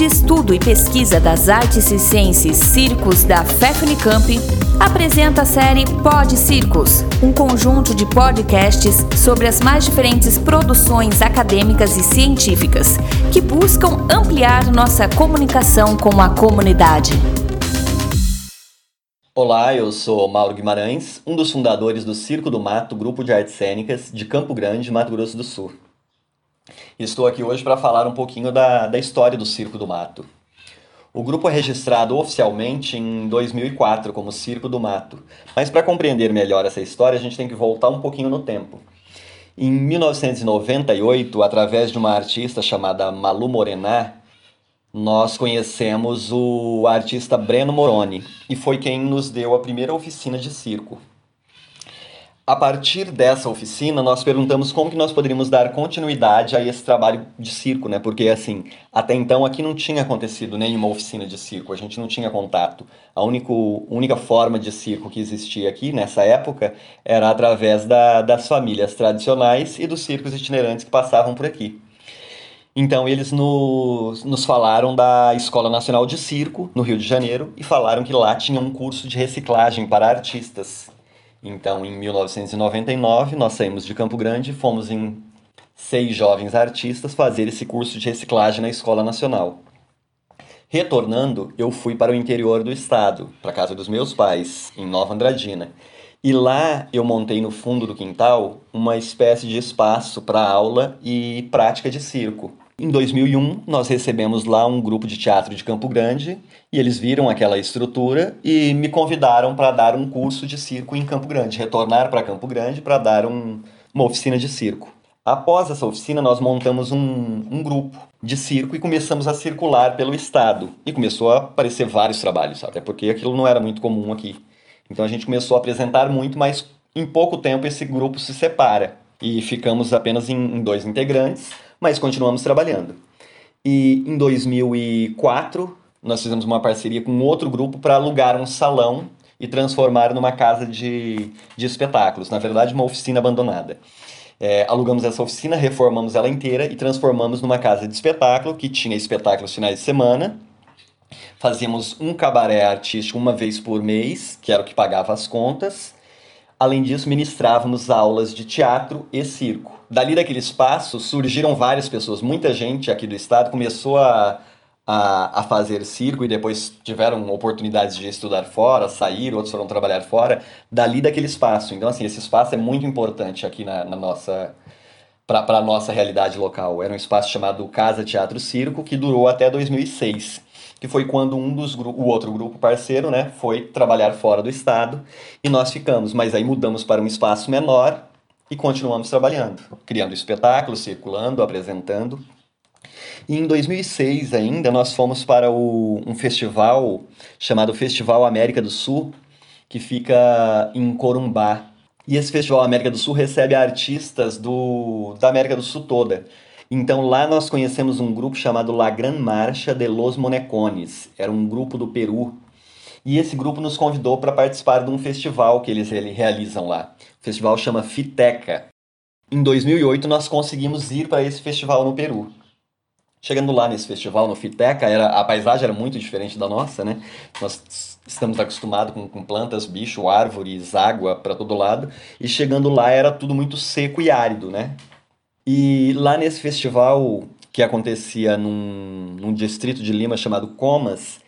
de Estudo e Pesquisa das Artes e Ciências Circos da FEFNICAMP, apresenta a série Pod Circos, um conjunto de podcasts sobre as mais diferentes produções acadêmicas e científicas que buscam ampliar nossa comunicação com a comunidade. Olá, eu sou Mauro Guimarães, um dos fundadores do Circo do Mato, grupo de artes cênicas de Campo Grande, Mato Grosso do Sul. Estou aqui hoje para falar um pouquinho da, da história do Circo do Mato. O grupo é registrado oficialmente em 2004 como Circo do Mato, mas para compreender melhor essa história a gente tem que voltar um pouquinho no tempo. Em 1998, através de uma artista chamada Malu Morená, nós conhecemos o artista Breno Moroni e foi quem nos deu a primeira oficina de circo. A partir dessa oficina, nós perguntamos como que nós poderíamos dar continuidade a esse trabalho de circo, né? Porque, assim, até então aqui não tinha acontecido nenhuma oficina de circo, a gente não tinha contato. A único, única forma de circo que existia aqui, nessa época, era através da, das famílias tradicionais e dos circos itinerantes que passavam por aqui. Então eles nos, nos falaram da Escola Nacional de Circo, no Rio de Janeiro, e falaram que lá tinha um curso de reciclagem para artistas. Então, em 1999, nós saímos de Campo Grande e fomos em seis jovens artistas fazer esse curso de reciclagem na Escola Nacional. Retornando, eu fui para o interior do estado, para a casa dos meus pais, em Nova Andradina. E lá eu montei no fundo do quintal uma espécie de espaço para aula e prática de circo. Em 2001, nós recebemos lá um grupo de teatro de Campo Grande e eles viram aquela estrutura e me convidaram para dar um curso de circo em Campo Grande, retornar para Campo Grande para dar um, uma oficina de circo. Após essa oficina, nós montamos um, um, grupo de circo e começamos a circular pelo estado. E começou a aparecer vários trabalhos, até porque aquilo não era muito comum aqui. Então a gente começou a apresentar muito, mas em pouco tempo esse grupo se separa e ficamos apenas em, em dois integrantes mas continuamos trabalhando. E em 2004, nós fizemos uma parceria com outro grupo para alugar um salão e transformar numa casa de, de espetáculos, na verdade, uma oficina abandonada. É, alugamos essa oficina, reformamos ela inteira e transformamos numa casa de espetáculo que tinha espetáculos finais de semana. Fazíamos um cabaré artístico uma vez por mês, que era o que pagava as contas. Além disso, ministrávamos aulas de teatro e circo. Dali daquele espaço surgiram várias pessoas, muita gente aqui do estado começou a, a, a, fazer circo e depois tiveram oportunidades de estudar fora, sair, outros foram trabalhar fora, dali daquele espaço. Então, assim, esse espaço é muito importante aqui na, na nossa para a nossa realidade local. Era um espaço chamado Casa Teatro Circo, que durou até 2006 que foi quando um dos o outro grupo parceiro, né, foi trabalhar fora do estado e nós ficamos, mas aí mudamos para um espaço menor e continuamos trabalhando, criando espetáculos, circulando, apresentando. E em 2006 ainda nós fomos para o, um festival chamado Festival América do Sul, que fica em Corumbá. E esse Festival América do Sul recebe artistas do, da América do Sul toda. Então lá nós conhecemos um grupo chamado La Gran Marcha de los Monecones. Era um grupo do Peru. E esse grupo nos convidou para participar de um festival que eles realizam lá. O festival chama Fiteca. Em 2008 nós conseguimos ir para esse festival no Peru. Chegando lá nesse festival, no Fiteca, era, a paisagem era muito diferente da nossa, né? Nós estamos acostumados com, com plantas, bicho, árvores, água para todo lado. E chegando lá era tudo muito seco e árido, né? E lá nesse festival, que acontecia num, num distrito de Lima chamado Comas,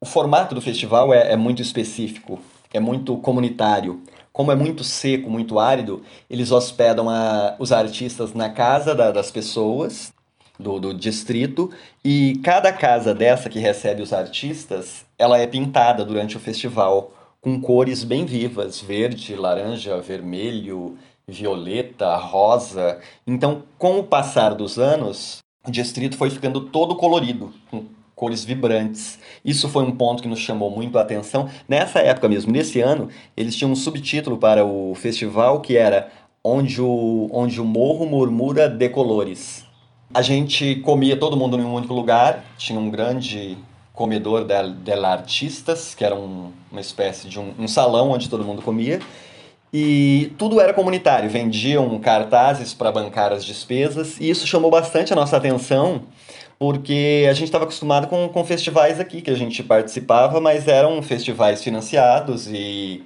o formato do festival é, é muito específico, é muito comunitário. Como é muito seco, muito árido, eles hospedam a, os artistas na casa da, das pessoas do, do distrito e cada casa dessa que recebe os artistas, ela é pintada durante o festival com cores bem vivas, verde, laranja, vermelho, violeta, rosa. Então, com o passar dos anos, o distrito foi ficando todo colorido, com cores vibrantes. Isso foi um ponto que nos chamou muito a atenção. Nessa época mesmo, nesse ano, eles tinham um subtítulo para o festival que era Onde o, onde o Morro Murmura de Colores. A gente comia todo mundo em um único lugar, tinha um grande comedor del, del artistas, que era um, uma espécie de um, um salão onde todo mundo comia, e tudo era comunitário, vendiam cartazes para bancar as despesas, e isso chamou bastante a nossa atenção, porque a gente estava acostumado com, com festivais aqui que a gente participava, mas eram festivais financiados e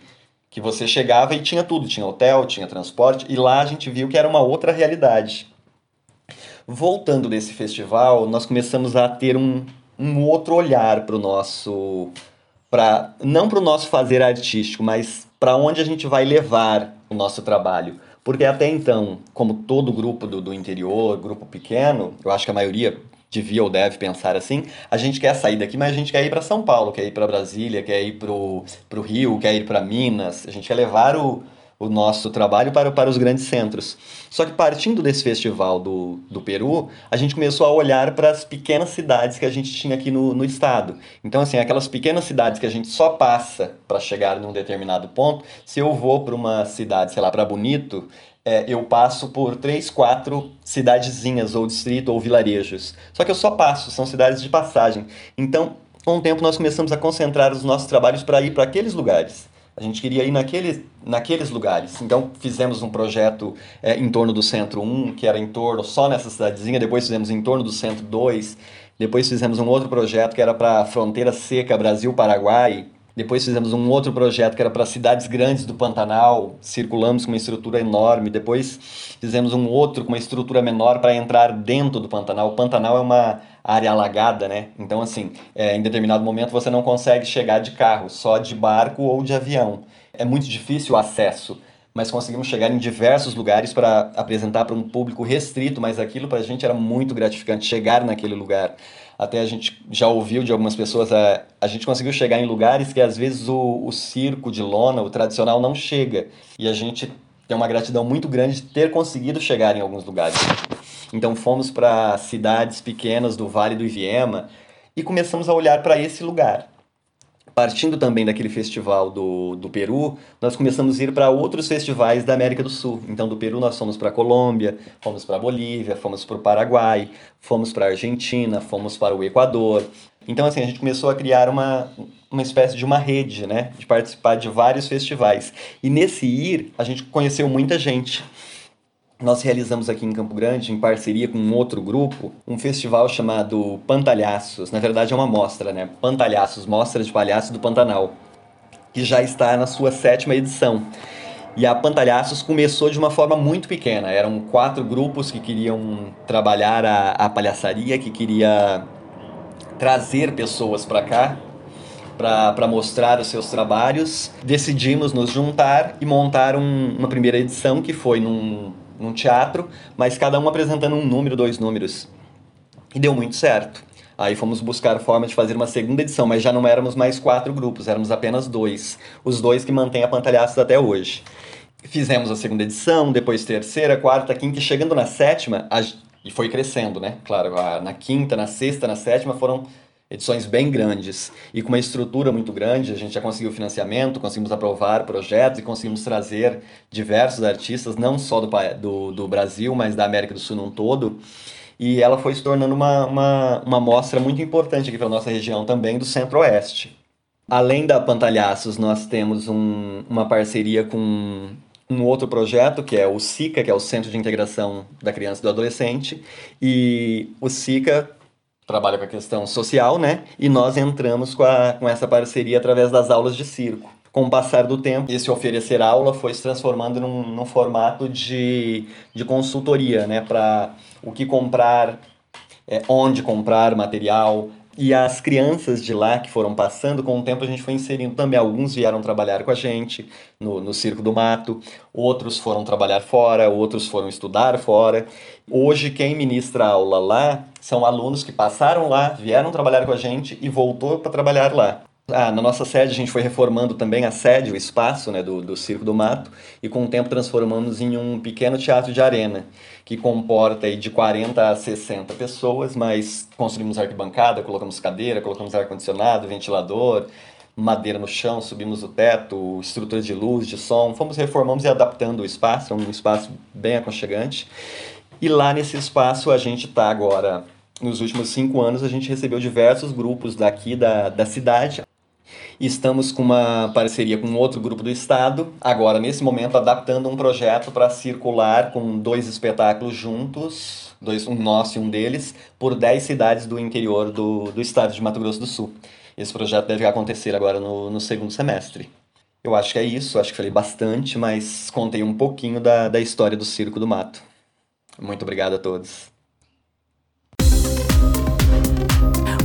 que você chegava e tinha tudo, tinha hotel, tinha transporte, e lá a gente viu que era uma outra realidade. Voltando desse festival, nós começamos a ter um, um outro olhar para o nosso. Pra, não para o nosso fazer artístico, mas para onde a gente vai levar o nosso trabalho. Porque até então, como todo grupo do, do interior, grupo pequeno, eu acho que a maioria devia ou deve pensar assim, a gente quer sair daqui, mas a gente quer ir para São Paulo, quer ir para Brasília, quer ir para o Rio, quer ir para Minas, a gente quer levar o, o nosso trabalho para, para os grandes centros. Só que partindo desse festival do, do Peru, a gente começou a olhar para as pequenas cidades que a gente tinha aqui no, no estado. Então, assim, aquelas pequenas cidades que a gente só passa para chegar num determinado ponto, se eu vou para uma cidade, sei lá, para Bonito, é, eu passo por três, quatro cidadezinhas, ou distrito, ou vilarejos. Só que eu só passo, são cidades de passagem. Então, com o tempo, nós começamos a concentrar os nossos trabalhos para ir para aqueles lugares. A gente queria ir naquele, naqueles lugares. Então, fizemos um projeto é, em torno do Centro 1, que era em torno só nessa cidadezinha. Depois fizemos em torno do Centro 2. Depois fizemos um outro projeto que era para a fronteira seca Brasil-Paraguai. Depois fizemos um outro projeto que era para cidades grandes do Pantanal, circulamos com uma estrutura enorme. Depois fizemos um outro com uma estrutura menor para entrar dentro do Pantanal. O Pantanal é uma área alagada, né? Então, assim, é, em determinado momento você não consegue chegar de carro, só de barco ou de avião. É muito difícil o acesso, mas conseguimos chegar em diversos lugares para apresentar para um público restrito, mas aquilo para a gente era muito gratificante, chegar naquele lugar. Até a gente já ouviu de algumas pessoas, a, a gente conseguiu chegar em lugares que às vezes o, o circo de lona, o tradicional, não chega. E a gente tem uma gratidão muito grande de ter conseguido chegar em alguns lugares. Então fomos para cidades pequenas do Vale do Iviema e começamos a olhar para esse lugar. Partindo também daquele festival do, do Peru, nós começamos a ir para outros festivais da América do Sul. Então, do Peru, nós fomos para a Colômbia, fomos para a Bolívia, fomos para o Paraguai, fomos para a Argentina, fomos para o Equador. Então, assim, a gente começou a criar uma, uma espécie de uma rede, né? De participar de vários festivais. E nesse ir, a gente conheceu muita gente nós realizamos aqui em Campo Grande, em parceria com um outro grupo, um festival chamado Pantalhaços. Na verdade, é uma mostra, né? Pantalhaços, Mostra de Palhaços do Pantanal, que já está na sua sétima edição. E a Pantalhaços começou de uma forma muito pequena. Eram quatro grupos que queriam trabalhar a, a palhaçaria, que queria trazer pessoas para cá para mostrar os seus trabalhos. Decidimos nos juntar e montar um, uma primeira edição que foi num num teatro, mas cada um apresentando um número, dois números. E deu muito certo. Aí fomos buscar forma de fazer uma segunda edição, mas já não éramos mais quatro grupos, éramos apenas dois. Os dois que mantêm a Pantalhaços até hoje. Fizemos a segunda edição, depois terceira, quarta, quinta, e chegando na sétima, a... e foi crescendo, né? Claro, na quinta, na sexta, na sétima foram edições bem grandes e com uma estrutura muito grande. A gente já conseguiu financiamento, conseguimos aprovar projetos e conseguimos trazer diversos artistas, não só do, do, do Brasil, mas da América do Sul num todo. E ela foi se tornando uma, uma, uma mostra muito importante aqui para a nossa região também, do Centro-Oeste. Além da Pantalhaços, nós temos um, uma parceria com um outro projeto, que é o SICA, que é o Centro de Integração da Criança e do Adolescente. E o SICA trabalha com a questão social, né? E nós entramos com, a, com essa parceria através das aulas de circo. Com o passar do tempo, esse oferecer aula foi se transformando num, num formato de, de consultoria, né? Para o que comprar, é, onde comprar material, e as crianças de lá que foram passando, com o tempo a gente foi inserindo também. Alguns vieram trabalhar com a gente no, no Circo do Mato, outros foram trabalhar fora, outros foram estudar fora. Hoje, quem ministra aula lá são alunos que passaram lá, vieram trabalhar com a gente e voltou para trabalhar lá. Ah, na nossa sede a gente foi reformando também a sede, o espaço né, do, do Circo do Mato, e com o tempo transformamos em um pequeno teatro de arena, que comporta aí, de 40 a 60 pessoas, mas construímos arquibancada, colocamos cadeira, colocamos ar-condicionado, ventilador, madeira no chão, subimos o teto, estrutura de luz, de som, fomos reformamos e adaptando o espaço, é um espaço bem aconchegante. E lá nesse espaço a gente está agora nos últimos cinco anos a gente recebeu diversos grupos daqui da, da cidade Estamos com uma parceria com outro grupo do estado, agora nesse momento adaptando um projeto para circular com dois espetáculos juntos dois, um nosso e um deles, por 10 cidades do interior do, do estado de Mato Grosso do Sul. Esse projeto deve acontecer agora no, no segundo semestre. Eu acho que é isso, acho que falei bastante, mas contei um pouquinho da, da história do Circo do Mato. Muito obrigado a todos.